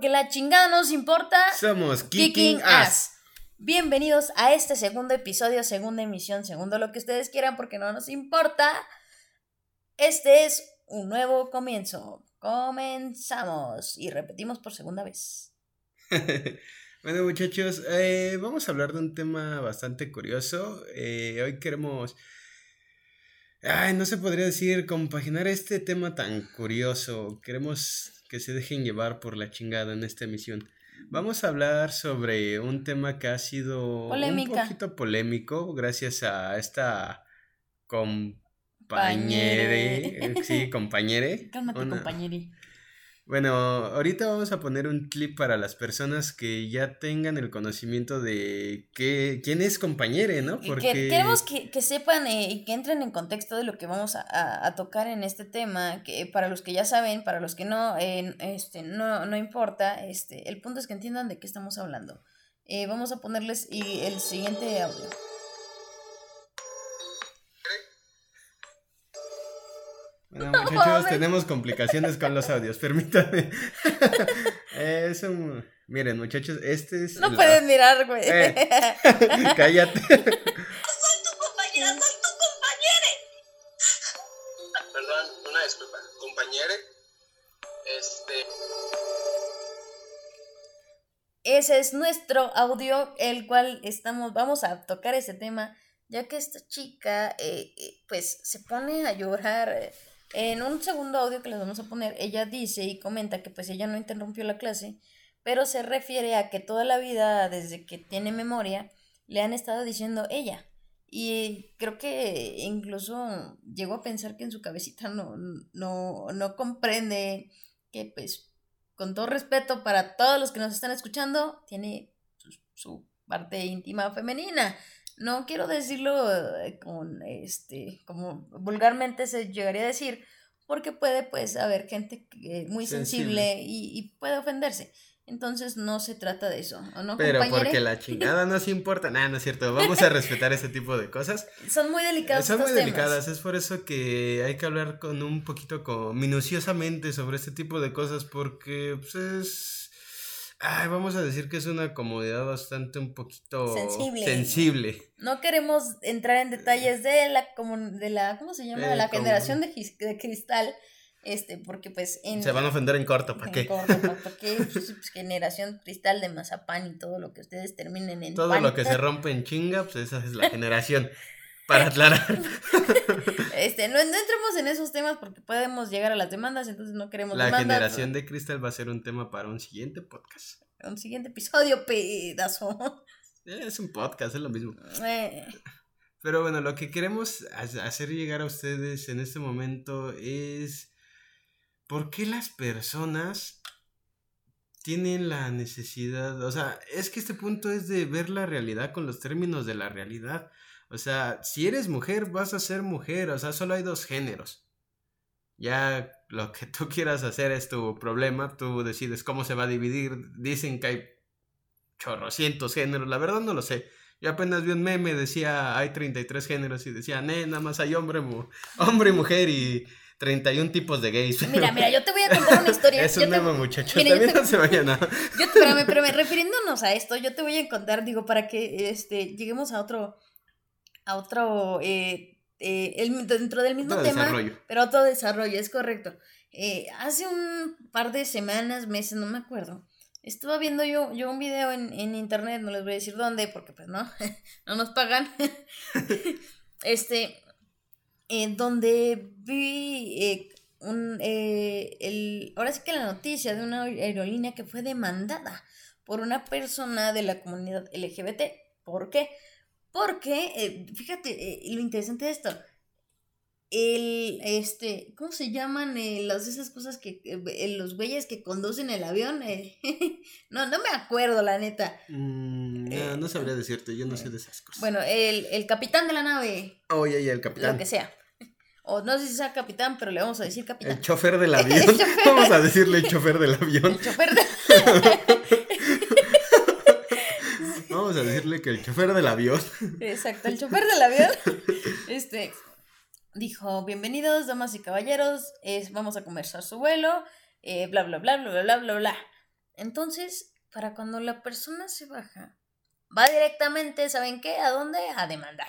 porque la chingada nos importa. Somos Kicking Kicking Ass. Ass. Bienvenidos a este segundo episodio, segunda emisión, segundo lo que ustedes quieran porque no nos importa. Este es un nuevo comienzo. Comenzamos y repetimos por segunda vez. bueno, muchachos, eh, vamos a hablar de un tema bastante curioso. Eh, hoy queremos. Ay, no se podría decir compaginar este tema tan curioso. Queremos que se dejen llevar por la chingada en esta emisión. Vamos a hablar sobre un tema que ha sido Polémica. un poquito polémico gracias a esta compañere. Compañere. Sí, compañere. Cálmate, Una- compañeri. Bueno, ahorita vamos a poner un clip para las personas que ya tengan el conocimiento de qué, quién es compañere, ¿no? Porque que- queremos que, que sepan eh, y que entren en contexto de lo que vamos a, a- a tocar en este tema, que para los que ya saben, para los que no, eh, este, no, no importa, este, el punto es que entiendan de qué estamos hablando. Eh, vamos a ponerles y el siguiente audio. Bueno, No muchachos, tenemos complicaciones con los audios, permítanme. es un... Miren, muchachos, este es... No la- puedes mirar, güey. Eh. Cállate. compañera, soy tu compañera. Perdón, una disculpa. Compañere, este, Ese es nuestro audio, el cual estamos, vamos a tocar ese tema, ya que esta chica, eh, eh, pues, se pone a llorar. eh, En un segundo audio que les vamos a poner, ella dice y comenta que pues ella no interrumpió la clase, pero se refiere a que toda la vida, desde que tiene memoria, le han estado diciendo ella. Y creo que incluso llegó a pensar que en su cabecita no, no, no comprende que pues con todo respeto para todos los que nos están escuchando, tiene su, su parte íntima femenina. No quiero decirlo eh, con este, como vulgarmente se llegaría a decir, porque puede pues haber gente que- muy sensible, Sensible. y, y puede ofenderse. Entonces no se trata de eso, ¿o no, Pero compañere? porque la chingada nos importa. Nada, no es cierto. Vamos a respetar ese tipo de cosas. Son muy delicados Son muy temas. delicadas, es por eso que hay que hablar con un poquito con, minuciosamente sobre este tipo de cosas porque pues es ay, vamos a decir que es una comodidad bastante un poquito Sensible. sensible. No queremos entrar en detalles de la comun- de la ¿cómo se llama? Eh, la como- generación de, de cristal, este, porque pues en Se van a ofender en corto, ¿para en qué? corto, ¿pa- pa' qué? Pues, pues, generación cristal de mazapán y todo lo que ustedes terminen en Todo pan. lo que se rompe en chinga, pues esa es la generación. Para aclarar, Este, no, no entremos en esos temas porque podemos llegar a las demandas, entonces no queremos la demandas. generación de cristal va a ser un tema para un siguiente podcast. Un siguiente episodio, pedazo. Eh, Es un podcast, es lo mismo. Eh, Pero bueno, lo que queremos ha- hacer llegar a ustedes en este momento es por qué las personas tienen la necesidad, o sea, es que este punto es de ver la realidad con los términos de la realidad. O sea, si eres mujer, vas a ser mujer, o sea, solo hay dos géneros. Ya lo que tú quieras hacer es tu problema, tú decides cómo se va a dividir. Dicen que hay chorrocientos géneros, la verdad no lo sé. Yo apenas vi un meme, decía, hay 33 géneros y decía, "Nee, nada más hay hombre, mu- hombre y mujer y 31 tipos de gays. mira, mira, yo te voy a contar una historia. es Yo un te- meme, muchachos, Mira, también te- no se vayan a... Yo, espérame, espérame, refiriéndonos a esto, yo te voy a contar, digo, para que este, lleguemos a otro, a otro, eh, eh, el- dentro del mismo Otro tema, desarrollo. pero otro desarrollo, es correcto. Eh, hace un par de semanas, meses, no me acuerdo, estaba viendo yo, yo un video en, en internet, no les voy a decir dónde, porque pues no, no nos pagan, este, donde vi un, el, ahora sí que la noticia de una aerolínea que fue demandada por una persona de la comunidad LGBT. ¿Por qué? Porque, eh, fíjate, eh, lo interesante de esto, el, este, ¿cómo se llaman eh, las esas cosas que, eh, los güeyes que conducen el avión? Eh, no, no me acuerdo, la neta. Mm, no, no sabría decirte, yo no sé de esas cosas. Bueno, el, el capitán de la nave, Oye, y el lo capitán. que sea. O no sé si sea capitán, pero le vamos a decir capitán. El chofer del avión. Vamos a decirle el chofer del avión. El chofer de que el chofer del avión. Exacto, el chofer del avión. Este dijo: Bienvenidos, damas y caballeros, es, vamos a conversar su vuelo, eh, bla, bla, bla, bla, bla, bla, bla. Entonces, para cuando la persona se baja, va directamente, ¿saben qué? ¿A dónde? A demandar.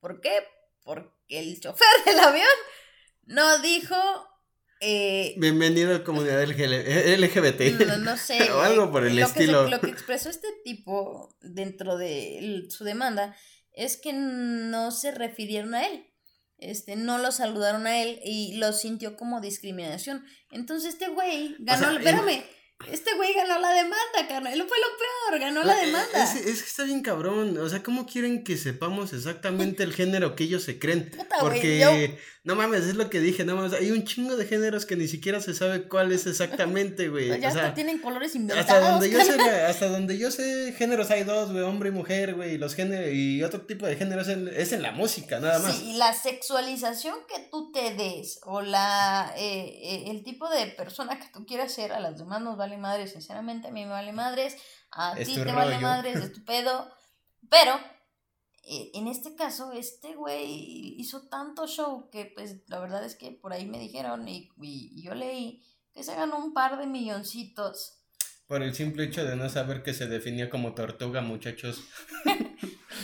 ¿Por qué? Porque el chofer del avión no dijo eh, Bienvenido a la comunidad LGBT. No, no sé. o algo por el lo estilo. Que lo que expresó este tipo dentro de su demanda es que no se refirieron a él. Este, no lo saludaron a él y lo sintió como discriminación. Entonces este güey ganó, sea, espérame, este güey ganó la demanda, carnal. Él fue lo peor, ganó la demanda. Es, es que está bien cabrón. O sea, ¿cómo quieren que sepamos exactamente el género que ellos se creen? Puta, güey, Porque, yo- no mames, es lo que dije, no mames. Hay un chingo de géneros que ni siquiera se sabe cuál es exactamente, güey. ya o sea, hasta tienen colores inventados. hasta donde, yo sé, hasta donde yo sé, géneros hay dos, güey, hombre y mujer, güey. Y los géneros y otro tipo de géneros en- es en la música, nada más. Sí, y la sexualización que tú te des o la eh, eh, el tipo de persona que tú quieras ser, a las demás nos vale madres, sinceramente a mí me vale madres, a ti te vale madres, es tu pedo, pero eh, en este caso este güey hizo tanto show que pues la verdad es que por ahí me dijeron y- y yo leí que se ganó un par de milloncitos. Por el simple hecho de no saber que se definía como tortuga, muchachos.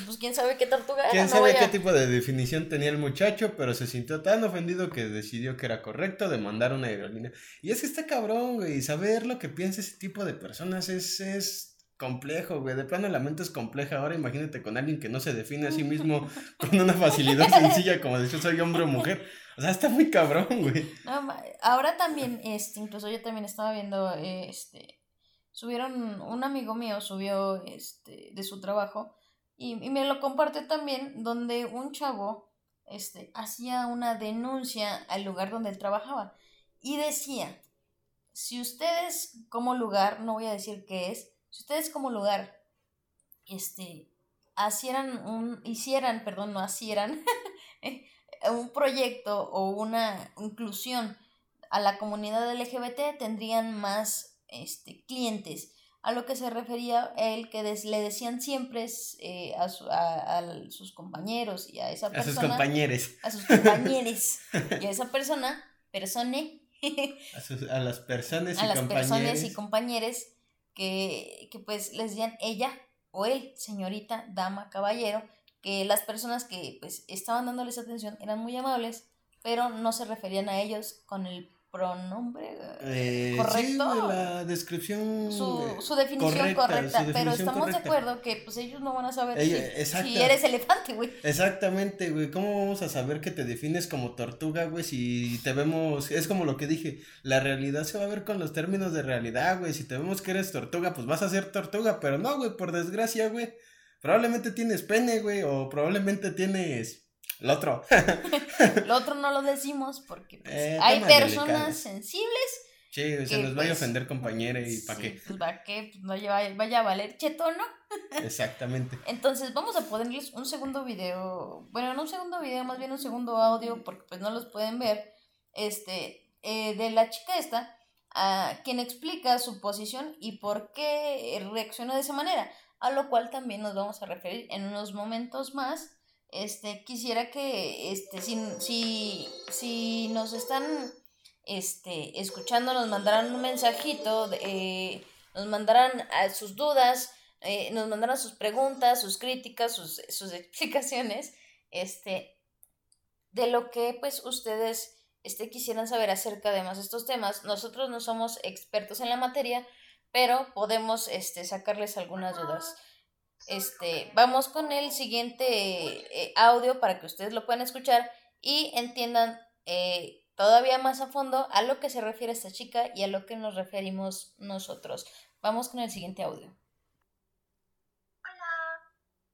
Pues quién sabe qué tortuga era, ¿Quién no sabe a- qué tipo de definición tenía el muchacho? Pero se sintió tan ofendido que decidió que era correcto demandar una aerolínea. Y es que está cabrón, güey. Saber lo que piensa ese tipo de personas es, es complejo, güey. De plano la mente es compleja. Ahora imagínate con alguien que no se define a sí mismo con una facilidad sencilla como decir soy hombre o mujer. O sea, está muy cabrón, güey. No, ma- ahora también, este, incluso yo también estaba viendo, eh, este, subieron, un amigo mío subió, este, de su trabajo y, y me lo compartió también, donde un chavo, este, hacía una denuncia al lugar donde él trabajaba y decía, si ustedes como lugar, no voy a decir qué es, si ustedes como lugar, este, hicieran un, hicieran, perdón, no hicieran, un proyecto o una inclusión a la comunidad LGBT tendrían más este, clientes. A lo que se refería él, que des- le decían siempre eh, a, su- a- a sus compañeros y a esa A sus persona, compañeros. a sus compañeros y a esa persona, persone, A, sus- a las personas a y las personas y compañeros que, que pues les decían ella o él, señorita, dama, caballero, que las personas que pues estaban dándoles atención eran muy amables, pero no se referían a ellos con el pronombre Eh, sí, correcto. la descripción. su, su definición correcta, correcta, su pero estamos de acuerdo que pues ellos no van a saber Ella- si, si eres elefante, güey. Exactamente, güey. ¿Cómo vamos a saber que te defines como tortuga, güey? Si te vemos, es como lo que dije, la realidad se va a ver con los términos de realidad, güey. Si te vemos que eres tortuga, pues vas a ser tortuga, pero no, güey, por desgracia, güey. Probablemente tienes pene, güey, o probablemente tienes lo otro. Lo otro no lo decimos porque pues, Eh, hay personas sensibles sí, güey, se Que, nos vaya a pues, ofender compañera y pa' Sí, qué. Pues va que pues, no lleva- vaya a valer cheto, ¿no? Exactamente. Entonces vamos a ponerles un segundo video, bueno, no un segundo video, más bien un segundo audio, porque pues no los pueden ver, este, eh, de la chica esta, a quien explica su posición y por qué reaccionó de esa manera, a lo cual también nos vamos a referir en unos momentos más. Este, quisiera que, este, si, si, si nos están, este, escuchando, nos mandaran un mensajito, eh, nos mandaran a sus dudas, eh, nos mandaran sus preguntas, sus críticas, sus, sus explicaciones, este, de lo que pues ustedes este, quisieran saber acerca de más estos temas. Nosotros no somos expertos en la materia, pero podemos este, sacarles algunas dudas. Este, vamos con el siguiente eh, audio para que ustedes lo puedan escuchar y entiendan eh, todavía más a fondo a lo que se refiere esta chica y a lo que nos referimos nosotros. Vamos con el siguiente audio. Hola,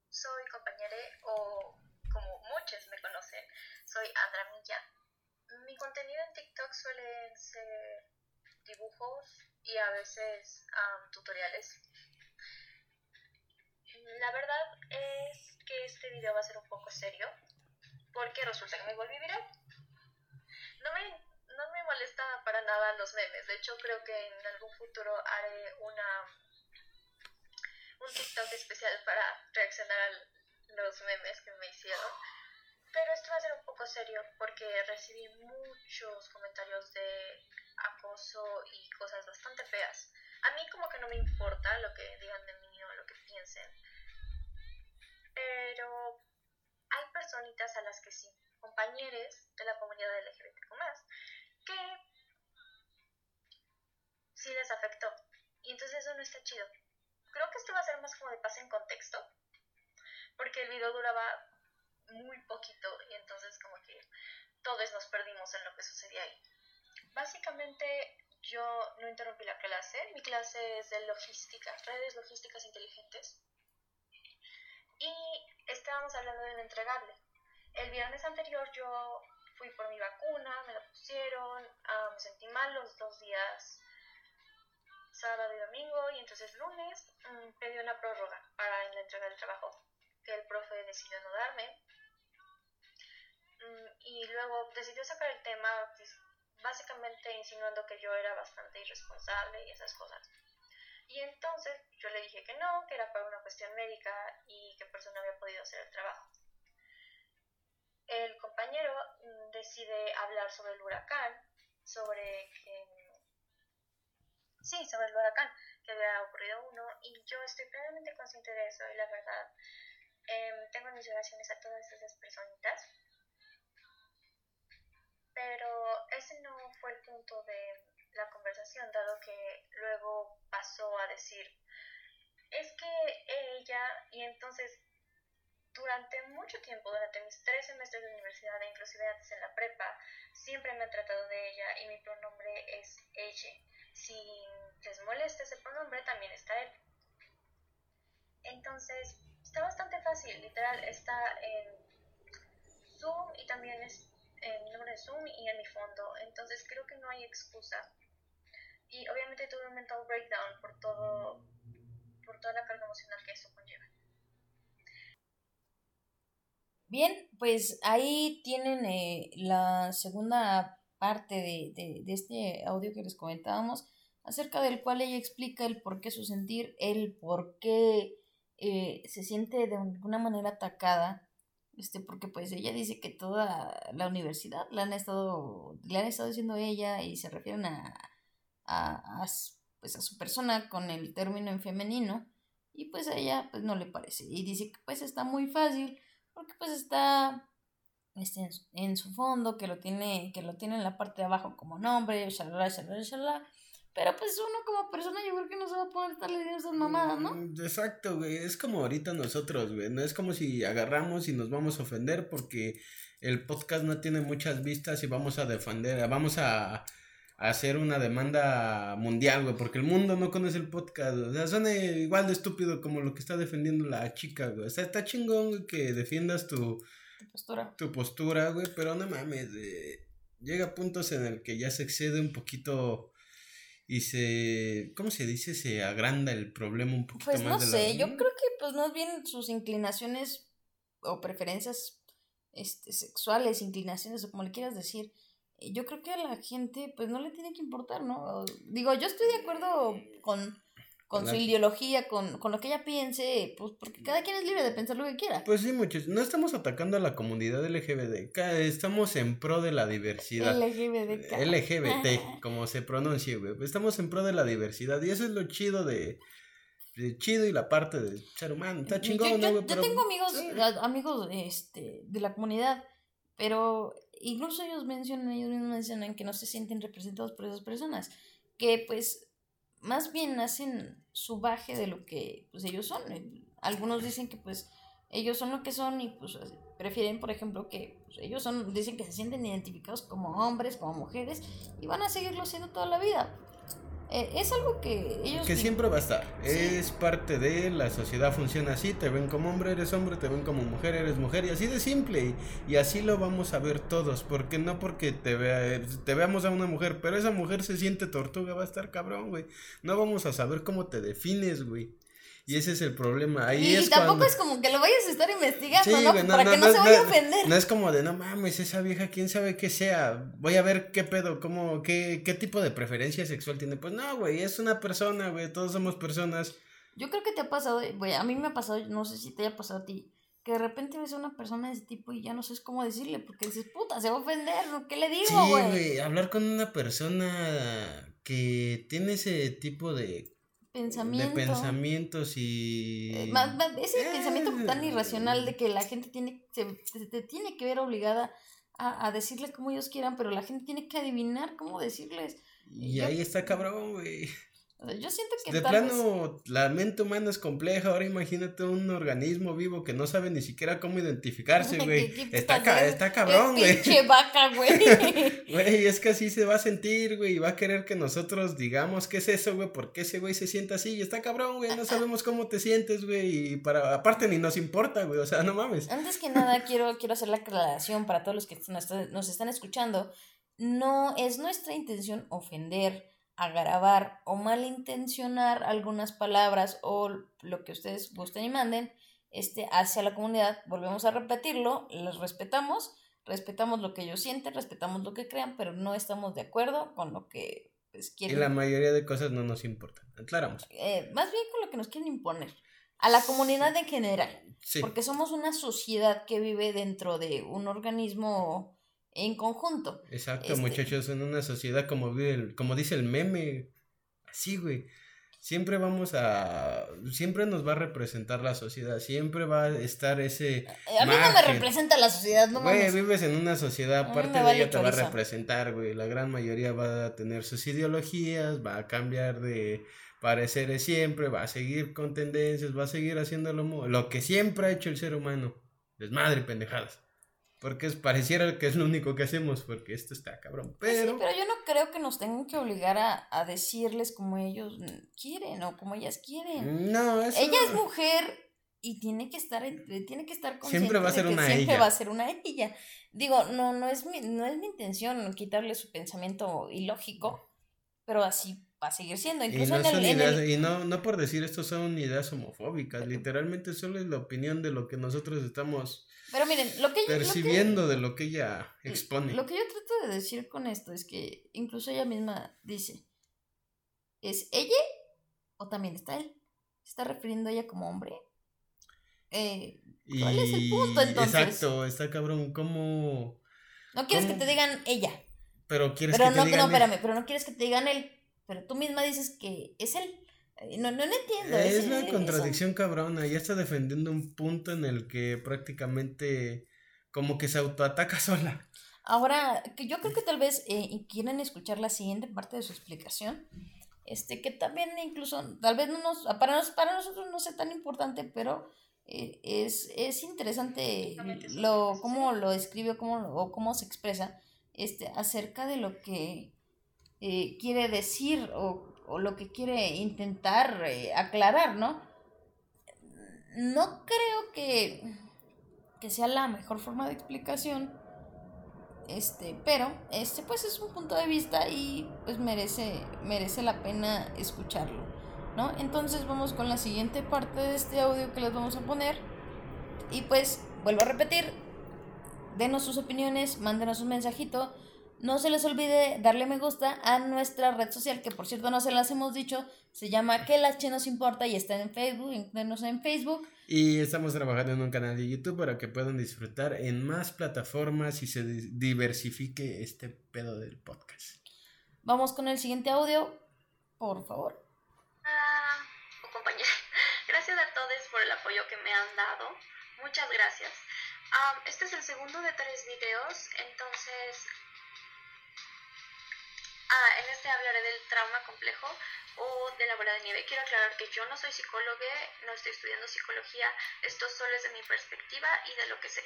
soy compañera o como muchos me conocen, soy Andra Milla. Mi contenido en TikTok suelen ser dibujos y a veces tutoriales. La verdad es que este video va a ser un poco serio porque resulta que me volví viral. No me, no me molesta para nada los memes, de hecho creo que en algún futuro haré una un TikTok especial para reaccionar a los memes que me hicieron. Pero esto va a ser un poco serio porque recibí muchos comentarios de acoso y cosas bastante feas. A mí como que no me importa lo que digan de mí o lo que piensen. Pero hay personitas a las que sí, compañeros de la comunidad LGBTQ+, que sí les afectó. Y entonces eso no está chido. Creo que esto va a ser más como de pase en contexto, porque el video duraba muy poquito y entonces como que todos nos perdimos en lo que sucedía ahí. Básicamente yo no interrumpí la clase, mi clase es de logística, redes logísticas inteligentes, y estábamos hablando del entregable. El viernes anterior yo fui por mi vacuna, me la pusieron, ah, me sentí mal los dos días, sábado y domingo, y entonces lunes mm, pedí una prórroga para la entrega del trabajo, que el profe decidió no darme. Mm, y luego decidió sacar el tema básicamente insinuando que yo era bastante irresponsable y esas cosas. Y entonces yo le dije que no, que era para una cuestión médica y que por eso no había podido hacer el trabajo. El compañero mm, decide hablar sobre el huracán, sobre que... Sí, sobre el huracán, que había ocurrido uno, y yo estoy plenamente consciente de eso y la verdad em, tengo mis oraciones a todas esas personitas pero ese no fue el punto de la conversación, dado que luego pasó a decir, es que ella, y entonces durante mucho tiempo, durante mis tres semestres de universidad e inclusive antes en la prepa, siempre me han tratado de ella y mi pronombre es ella. Si les molesta ese pronombre, también está él. Entonces, está bastante fácil, literal, está en Zoom y también es en nombre Zoom y en mi fondo. Entonces creo que no hay excusa. Y obviamente tuve un mental breakdown por todo, por toda la carga emocional que eso conlleva. Bien, pues ahí tienen eh, la segunda parte de, de, este audio que les comentábamos, acerca del cual ella explica el por qué su sentir, el por qué eh, se siente de alguna manera atacada este, porque pues ella dice que toda la universidad la han estado, le han estado diciendo ella y se refieren a, a, pues a su persona con el término en femenino y pues a ella pues no le parece y dice que pues está muy fácil porque pues está este, en, su fondo que lo tiene que lo tiene en la parte de abajo como nombre shalala shalala shalala pero pues uno como persona yo creo que no se va a poder estarle diciendo esas mamadas, ¿no? Mm, exacto, güey. Es como ahorita nosotros, güey. No es como si agarramos y nos vamos a ofender porque el podcast no tiene muchas vistas y vamos a defender, vamos a, hacer una demanda mundial, güey, porque el mundo no conoce el podcast, o sea, suena igual de estúpido como lo que está defendiendo la chica, güey. O sea, está chingón, güey, que defiendas tu, tu postura. Tu postura, güey, pero no mames, llega a puntos en el que ya se excede un poquito y se, ¿cómo se dice? Se agranda el problema un poquito pues más. Pues no sé, yo creo que pues más bien sus inclinaciones o preferencias este, sexuales, inclinaciones o como le quieras decir, yo creo que a la gente pues no le tiene que importar, ¿no? Digo, yo estoy de acuerdo con con su ideología, con, con, lo que ella piense, pues porque cada quien es libre de pensar lo que quiera. Pues sí, muchachos, no estamos atacando a la comunidad LGBT, estamos en pro de la diversidad. LGBT. LGBT, como se pronuncia, güey. Estamos en pro de la diversidad y eso es lo chido de, de chido y la parte del ser humano. Está chingón, yo, ¿no, güey? Yo tengo amigos, amigos este, de la comunidad, pero incluso ellos mencionan, ellos mismos mencionan que no se sienten representados por esas personas, que pues más bien hacen su baje de lo que pues ellos son. Algunos dicen que pues ellos son lo que son y pues prefieren, por ejemplo, que pues, ellos son, dicen que se sienten identificados como hombres, como mujeres y van a seguirlo siendo toda la vida. Eh, es algo que ellos... Que siempre va a estar. Es parte de la sociedad, funciona así. Te ven como hombre, eres hombre, te ven como mujer, eres mujer. Y así de simple. Y, así lo vamos a ver todos. Porque no porque te, vea, te veamos a una mujer, pero esa mujer se siente tortuga, va a estar cabrón, güey. No vamos a saber cómo te defines, güey. Y ese es el problema. Ahí y tampoco es como que lo vayas a estar investigando, ¿no? Para que no, se vaya a ofender. No es como de, no mames, esa vieja, quién sabe qué sea. Voy a ver qué pedo, cómo, qué, qué tipo de preferencia sexual tiene. Pues no, güey, es una persona, güey, todos somos personas. Yo creo que te ha pasado, güey, a mí me ha pasado, no sé si te haya pasado a ti, que de repente ves a una persona de ese tipo y ya no sabes cómo decirle, porque dices, puta, se va a ofender, ¿qué le digo, güey? Sí, güey, hablar con una persona que tiene ese tipo de, Pensamiento. de pensamientos y... Eh, más- más- ese Eh. pensamiento tan irracional de que la gente tiene, se, se te tiene que ver obligada a, a decirle como ellos quieran, pero la gente tiene que adivinar cómo decirles. Y yo- ahí está cabrón, güey. O sea, yo siento que De tal vez- plano, la mente humana es compleja. Ahora imagínate un organismo vivo que no sabe ni siquiera cómo identificarse, güey. ¿Qué- qué Está, ca- cabrón, güey. pinche vaca, güey. Güey, es que así se va a sentir, güey. Y va a querer que nosotros digamos qué es eso, güey. ¿Por qué ese güey se siente así? Y está cabrón, güey. No sabemos cómo te sientes, güey. Y para, aparte ni nos importa, güey. O sea, no mames. Antes que nada, quiero, quiero hacer la aclaración para todos los que nos están escuchando. No es nuestra intención ofender, agravar o malintencionar algunas palabras o lo que ustedes gusten y manden este, hacia la comunidad. Volvemos a repetirlo, les respetamos, respetamos lo que ellos sienten, respetamos lo que crean, pero no estamos de acuerdo con lo que pues, Y quieren la mayoría de cosas no nos importan. Aclaramos. eh, más bien con lo que nos quieren imponer a la comunidad en general, Sí. porque somos una sociedad que vive dentro de un organismo en conjunto. Exacto, Este- muchachos, en una sociedad como vive el- como dice el meme, así, güey. Siempre vamos a, siempre nos va a representar la sociedad, siempre va a estar ese, Eh, A mí no me representa la sociedad, no güey, mames. vives en una sociedad, me de vale ella te va a representar, güey. La gran mayoría va a tener sus ideologías, va a cambiar de pareceres siempre, va a seguir con tendencias, va a seguir haciendo lo, lo que siempre ha hecho el ser humano, desmadre pendejadas. Porque es, pareciera que es lo único que hacemos, porque esto está cabrón. Pues Pero, Sí, pero yo no creo que nos tengan que obligar a, a decirles como ellos quieren o como ellas quieren. no, eso... Ella es mujer y tiene que estar en- tiene que estar consciente Siempre va a de ser que una siempre ella. va a ser una ella. Digo, no no es mi no es mi intención quitarle su pensamiento ilógico, pero así va a seguir siendo. Y, Incluso no, en el, en ideas- el- y no, no por decir esto son ideas homofóbicas, literalmente solo es la opinión de lo que nosotros estamos pero miren, lo que lo que- percibiendo de lo que ella expone. Lo que yo trato de decir con esto es que incluso ella misma dice, ¿es ella o también está él? ¿Se está refiriendo a ella como hombre? Eh, ¿Cuál es el punto, entonces? Exacto, está cabrón, ¿cómo? no quieres ¿Cómo? que te digan ella, Pero quieres pero que no, te no, digan espérame, pero no quieres que te digan él, pero tú misma dices que es él. Eh, No, no, no entiendo. Es ese- una eso- contradicción cabrona, ya está defendiendo un punto en el que prácticamente como que se autoataca sola. Ahora, que yo creo que tal vez eh, quieren escuchar la siguiente parte de su explicación, este, que también incluso, tal vez no nos, para, nos, para nosotros no sea tan importante, pero eh, es, es interesante lo, cómo lo escribe cómo, o cómo se expresa este, acerca de lo que eh, quiere decir o, lo que quiere intentar eh, aclarar, ¿no? No creo que, que sea la mejor forma de explicación, este, pero este pues es un punto de vista y pues merece merece la pena escucharlo, ¿no? Entonces vamos con la siguiente parte de este audio que les vamos a poner y pues vuelvo a repetir, denos sus opiniones, mándenos un mensajito, no se les olvide darle me gusta a nuestra red social que por cierto no se las hemos dicho, se llama Que la Che nos importa y está en Facebook, en Facebook. Y estamos trabajando en un canal de YouTube para que puedan disfrutar en más plataformas y se di- diversifique este pedo del podcast. Vamos con el siguiente audio, por favor. Ah, compañera, gracias a todos por el apoyo que me han dado. Muchas gracias. Ah, este es el segundo de tres videos, entonces... Ah, en este hablaré del trauma complejo o de la bola de nieve. Quiero aclarar que yo no soy psicóloga, no estoy estudiando psicología, esto solo es de mi perspectiva y de lo que sé.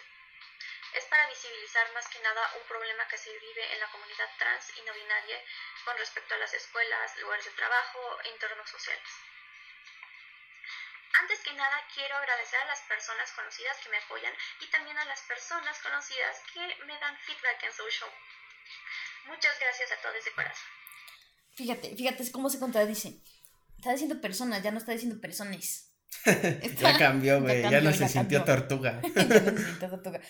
Es para visibilizar más que nada un problema que se vive en la comunidad trans y no binaria con respecto a las escuelas, lugares de trabajo e entornos sociales. Antes que nada, quiero agradecer a las personas conocidas que me apoyan y también a las personas conocidas que me dan feedback en social. Muchas gracias a todos de corazón. Fíjate, fíjate es cómo se contradice. Está diciendo personas, ya no está diciendo personas. Ya cambió, güey, ya, no se sintió tortuga. Ya no se siente tortuga.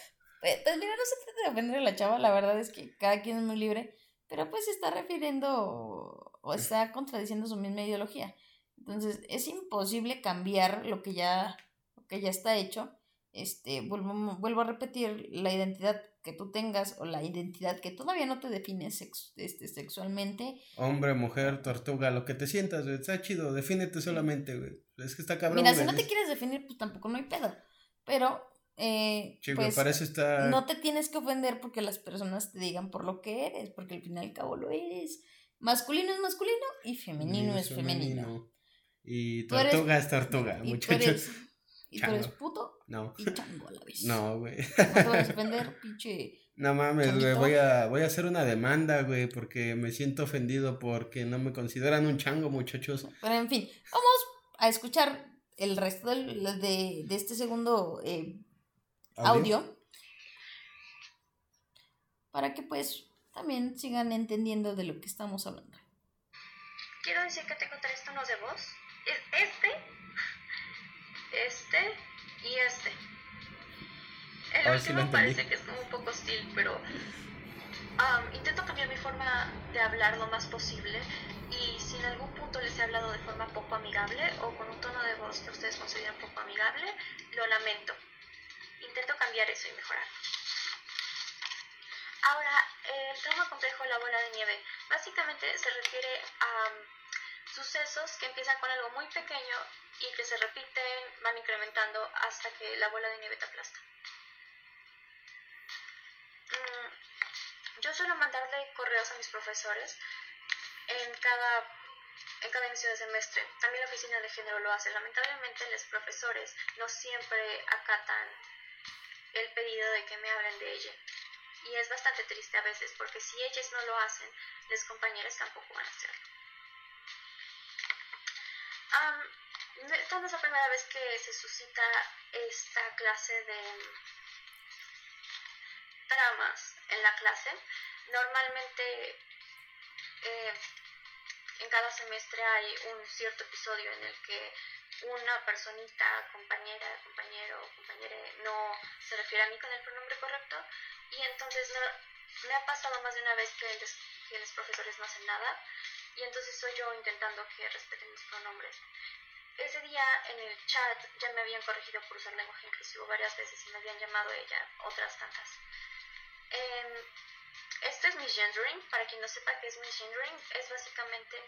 Pues, pues mira, no se trata de ofender a la chava, la verdad es que cada quien es muy libre, pero pues se está refiriendo o, o está contradiciendo su misma ideología. Entonces, es imposible cambiar lo que ya, lo que ya está hecho. Este, vuelvo, vuelvo a repetir, la identidad que tú tengas o la identidad que todavía no te define este, sexualmente. Hombre, mujer, tortuga, lo que te sientas, güey, está chido, defínete solamente, güey. Es que está cabrón. Mira, si no te quieres definir, pues tampoco no hay pedo. Pero, eh, pues, para eso está... no te tienes que ofender porque las personas te digan por lo que eres, porque al fin y al cabo lo eres. Masculino es masculino y femenino es, femenino. Y tortuga es tortuga, muchachos. ¿Y tú eres puto? No. Y chango a la vez. No, güey. No te vas a defender, pinche. No mames, güey. Voy a, voy a hacer una demanda, güey, porque me siento ofendido porque no me consideran un chango, muchachos. Pero en fin, vamos a escuchar el resto del, de, de este segundo eh, ¿Audio? audio. Para que pues también sigan entendiendo de lo que estamos hablando. Quiero decir que tengo tres tonos de voz. Es este este y este. El último parece que es como un poco hostil, pero intento cambiar mi forma de hablar lo más posible y si en algún punto les he hablado de forma poco amigable o con un tono de voz que ustedes consideran poco amigable, lo lamento. Intento cambiar eso y mejorar. Ahora, el trauma complejo la bola de nieve básicamente se refiere a sucesos que empiezan con algo muy pequeño y que se repiten, van incrementando hasta que la bola de nieve te aplasta. Mm, yo suelo mandarle correos a mis profesores en cada, en cada inicio de semestre. También la oficina de género lo hace. Lamentablemente los profesores no siempre acatan el pedido de que me hablen de ella. Y es bastante triste a veces porque si ellos no lo hacen, los compañeros tampoco van a hacerlo. Esta no es la primera vez que se suscita esta clase de tramas en la clase. Normalmente eh, en cada semestre hay un cierto episodio en el que una personita, compañera, compañero o compañera no se refiere a mí con el pronombre correcto y entonces me ha pasado más de una vez que, que los profesores no hacen nada y entonces soy yo intentando que respeten mis pronombres. Ese día en el chat ya me habían corregido por usar lenguaje inclusivo varias veces y me habían llamado ella otras tantas. Eh, esto es misgendering. Para quien no sepa qué es misgendering, es básicamente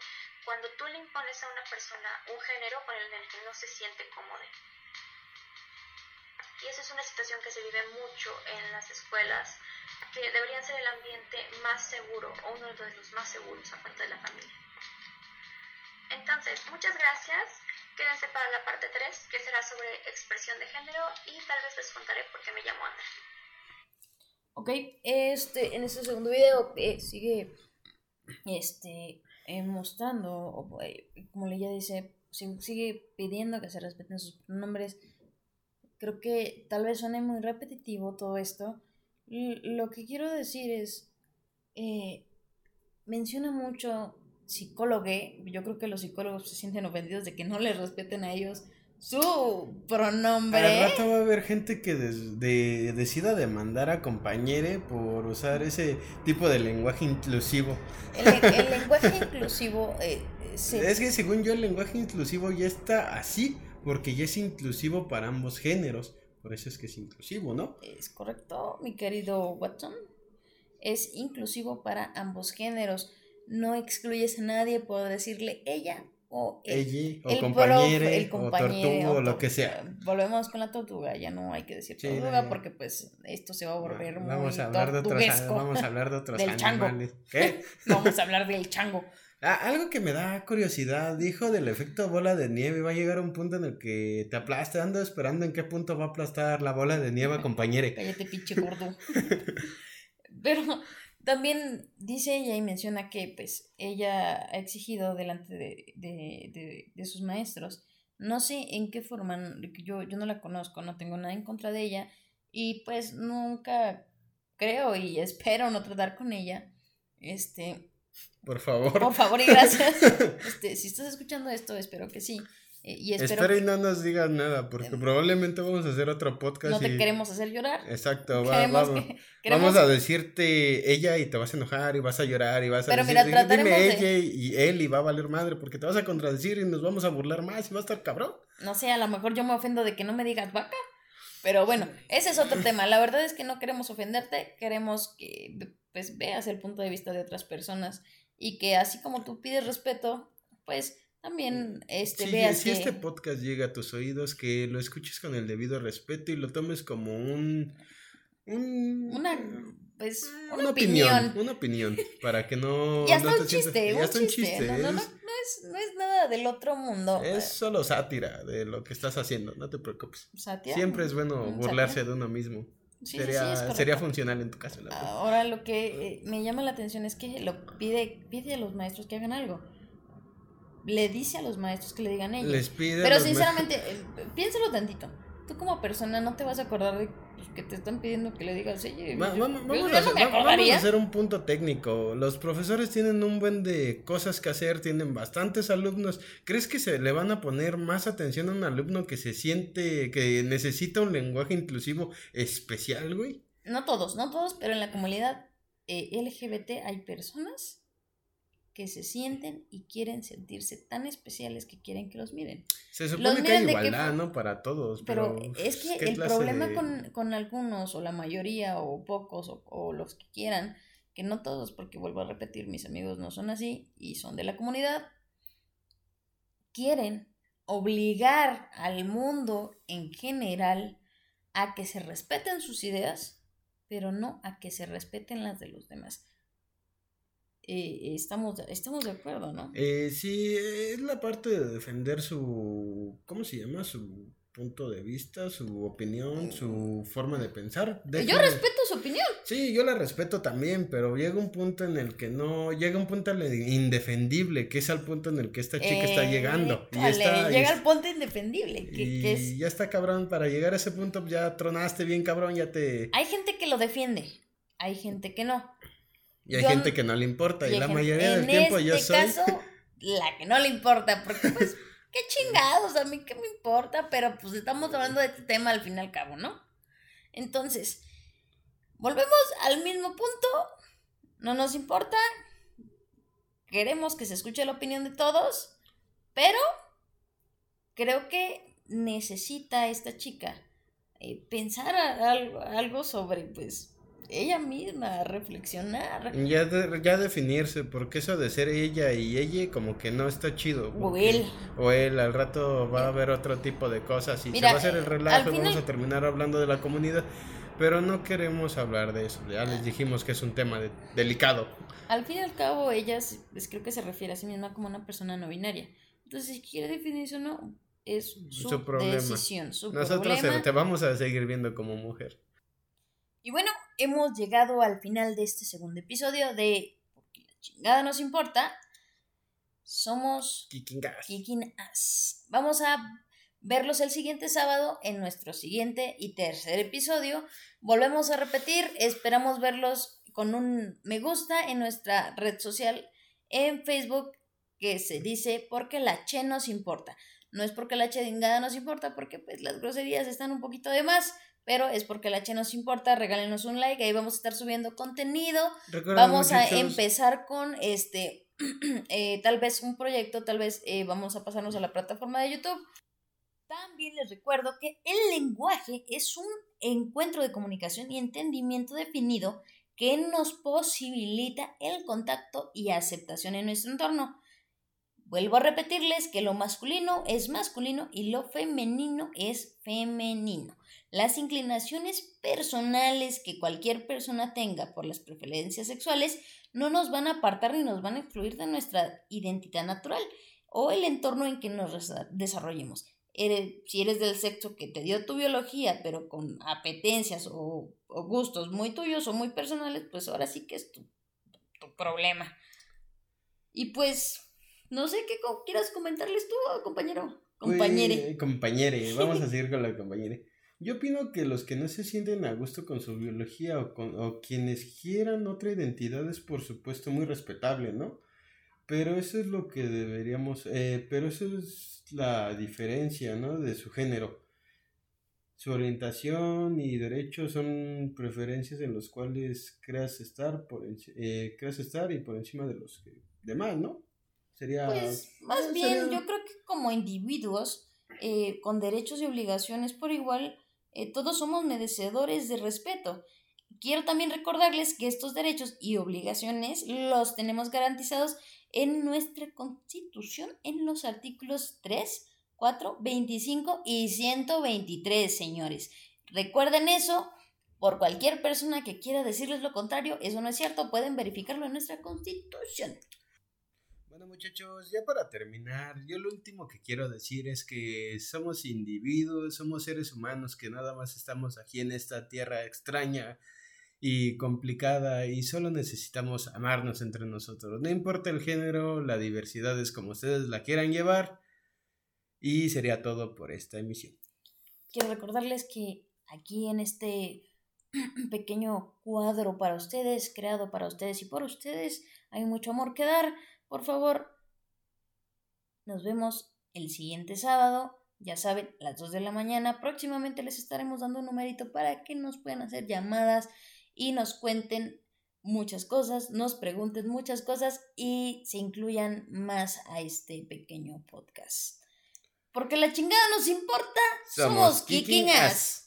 cuando tú le impones a una persona un género con el que no se siente cómodo. Y esa es una situación que se vive mucho en las escuelas, que deberían ser el ambiente más seguro o uno de los más seguros aparte de la familia. Entonces, muchas gracias. Quédense para la parte 3, que será sobre expresión de género y tal vez les contaré por qué me llamo Ana. Ok, este, en este segundo video eh, sigue este, eh, mostrando, eh, como ella dice, sigue pidiendo que se respeten sus pronombres. Creo que tal vez suene muy repetitivo todo esto. lo que quiero decir es, menciona mucho psicólogo, yo creo que los psicólogos se sienten ofendidos de que no les respeten a ellos su pronombre. Al rato va a haber gente que decida demandar a compañere por usar ese tipo de lenguaje inclusivo. El, lenguaje inclusivo eh, Es que según yo el lenguaje inclusivo ya está así, porque ya es inclusivo para ambos géneros. Por eso es que es inclusivo, ¿no? Es correcto, mi querido Watson. Es inclusivo para ambos géneros no excluyes a nadie por decirle ella o ella o compañero o tortuga o lo que sea. Volvemos con la tortuga, ya no hay que decir tortuga porque pues esto se va a volver vamos muy a hablar de otros vamos a hablar de otros del Chango. ¿Qué? vamos a hablar del chango. Ah, algo que me da curiosidad, dijo del efecto bola de nieve, va a llegar a un punto en el que te aplaste, ando esperando en qué punto va a aplastar la bola de nieve, compañere. Cállate, pinche gordo. Pero también dice ella y menciona que pues ella ha exigido delante de, sus maestros. No sé en qué forma, yo, yo no la conozco, no tengo nada en contra de ella y pues nunca creo y espero no tratar con ella. Este, por favor. Por favor y gracias. Este, si estás escuchando esto, espero que sí. Eh, y Espera y no nos digas nada, porque probablemente vamos a hacer otro podcast. No te queremos hacer llorar. Exacto, vamos, a decirte ella y te vas a enojar y vas a llorar y vas a decir, dime ella y él y va a valer madre, porque te vas a contradecir y nos vamos a burlar más y va a estar cabrón. No sé, a lo mejor yo me ofendo de que no me digas vaca. Pero bueno, ese es otro tema. La verdad es que no queremos ofenderte, queremos que pues veas el punto de vista de otras personas y que así como tú pides respeto, pues también este, Sí, veas si que... este podcast llega a tus oídos, que lo escuches con el debido respeto y lo tomes como un... un- Una, pues, eh, una, opinión. Una opinión, para que no... Y hasta no te un chiste, un hasta un chiste. chiste, No, no, no, es- no es, nada del otro mundo. Es solo sátira de lo que estás haciendo, no te preocupes. Sátira. Siempre es bueno Mm, burlarse sátira. de uno mismo. Sí, sí, sí, sería, sería funcional en tu caso. la. Ahora lo que eh, me llama la atención es que lo pide, pide a los maestros que hagan algo. Le dice a los maestros que le digan ellos. Les pide. Pero sinceramente, eh, piénsalo tantito. Tú como persona no te vas a acordar de pues, que te están pidiendo que le digas, oye, Va- yo- vamos, yo- vamos yo a no va- vamos a hacer un punto técnico. Los profesores tienen un buen de cosas que hacer, tienen bastantes alumnos. ¿Crees que se le van a poner más atención a un alumno que se siente que necesita un lenguaje inclusivo especial, güey? No todos, no todos, pero en la comunidad eh, LGBT hay personas que se sienten y quieren sentirse tan especiales que quieren que los miren. Se supone que hay igualdad, ¿no? Para todos. Pero Pero, es que ¿qué el problema de- con, con algunos, o la mayoría, o pocos, o, o los que quieran, que no todos, porque vuelvo a repetir, mis amigos no son así y son de la comunidad, quieren obligar al mundo en general a que se respeten sus ideas, pero no a que se respeten las de los demás. Eh, estamos, estamos de acuerdo, ¿no? Eh, sí, es la parte de defender su, ¿cómo se llama? Su punto de vista, su opinión, su forma de pensar. Yo respeto su opinión. Sí, yo la respeto también, pero llega un punto en el que no, llega un punto indefendible, que es al punto en el que esta chica está llegando. Y está, llega al punto indefendible, que, y que es... ya está cabrón, para llegar a ese punto ya tronaste bien cabrón, ya te... Hay gente que lo defiende, hay gente que no. Y hay yo- gente que no le importa, y, la gente- mayoría del tiempo yo este soy... caso, la que no le importa, porque pues, qué chingados, a mí qué me importa, pero pues estamos hablando de este tema al fin y al cabo, ¿no? Entonces, volvemos al mismo punto, no nos importa, queremos que se escuche la opinión de todos, pero creo que necesita esta chica eh, pensar algo sobre, pues, ella misma, reflexionar. Ya, de- ya definirse, porque eso de ser ella y ella como que no está chido. O él. O él, al rato va a haber otro tipo de cosas y Mira, se va a hacer el eh, relajo y vamos final- a terminar hablando de la comunidad. Pero no queremos hablar de eso, ya les dijimos que es un tema de- delicado. Al fin y al cabo, ella pues, creo que se refiere a sí misma como una persona no binaria. Entonces, si quiere definirse o no, es su, Su problema. decisión, su Nosotros problema. te vamos a seguir viendo como mujer. Y bueno, hemos llegado al final de este segundo episodio de Porque la chingada nos importa. Somos. Kicking Ass. Vamos a verlos el siguiente sábado en nuestro siguiente y tercer episodio. Volvemos a repetir, esperamos verlos con un me gusta en nuestra red social en Facebook que se dice porque la che nos importa. No es porque la chingada nos importa, porque pues las groserías están un poquito de más, pero es porque la che nos importa. Regálenos un like, ahí vamos a estar subiendo contenido. Recuerden, Vamos a empezar con este, eh, tal vez un proyecto, tal vez eh, vamos a pasarnos a la plataforma de YouTube. También les recuerdo que el lenguaje es un encuentro de comunicación y entendimiento definido que nos posibilita el contacto y aceptación en nuestro entorno. Vuelvo a repetirles que lo masculino es masculino y lo femenino es femenino. Las inclinaciones personales que cualquier persona tenga por las preferencias sexuales no nos van a apartar ni nos van a excluir de nuestra identidad natural o el entorno en que nos desa- desarrollemos. Si eres del sexo que te dio tu biología, pero con apetencias o, o gustos muy tuyos o muy personales, pues ahora sí que es tu, tu problema. Y pues, no sé qué co- quieras comentarles tú, compañero. Compañere. Compañere, vamos a seguir con la compañere. Yo opino que los que no se sienten a gusto con su biología o, con, o quienes quieran otra identidad es por supuesto muy respetable, ¿no? Pero eso es lo que deberíamos, eh, pero eso es la diferencia, ¿no? De su género. Su orientación y derechos son preferencias en los cuales creas estar, por, eh, creas estar y por encima de los que- demás, ¿no? Sería... Pues más eh, bien, sería- yo creo que como individuos eh, con derechos y obligaciones por igual, eh, todos somos merecedores de respeto. Quiero también recordarles que estos derechos y obligaciones los tenemos garantizados en nuestra Constitución en los artículos 3, 4, 25 y 123, señores. Recuerden eso, por cualquier persona que quiera decirles lo contrario, eso no es cierto, pueden verificarlo en nuestra Constitución. Bueno muchachos, ya para terminar, yo lo último que quiero decir es que somos individuos, somos seres humanos que nada más estamos aquí en esta tierra extraña y complicada y solo necesitamos amarnos entre nosotros. No importa el género, la diversidad es como ustedes la quieran llevar y sería todo por esta emisión. Quiero recordarles que aquí en este pequeño cuadro para ustedes, creado para ustedes y por ustedes, hay mucho amor que dar. Por favor, nos vemos el siguiente sábado. Ya saben, a las 2 de la mañana. Próximamente les estaremos dando un numerito para que nos puedan hacer llamadas y nos cuenten muchas cosas, nos pregunten muchas cosas y se incluyan más a este pequeño podcast. Porque la chingada nos importa. Somos, Somos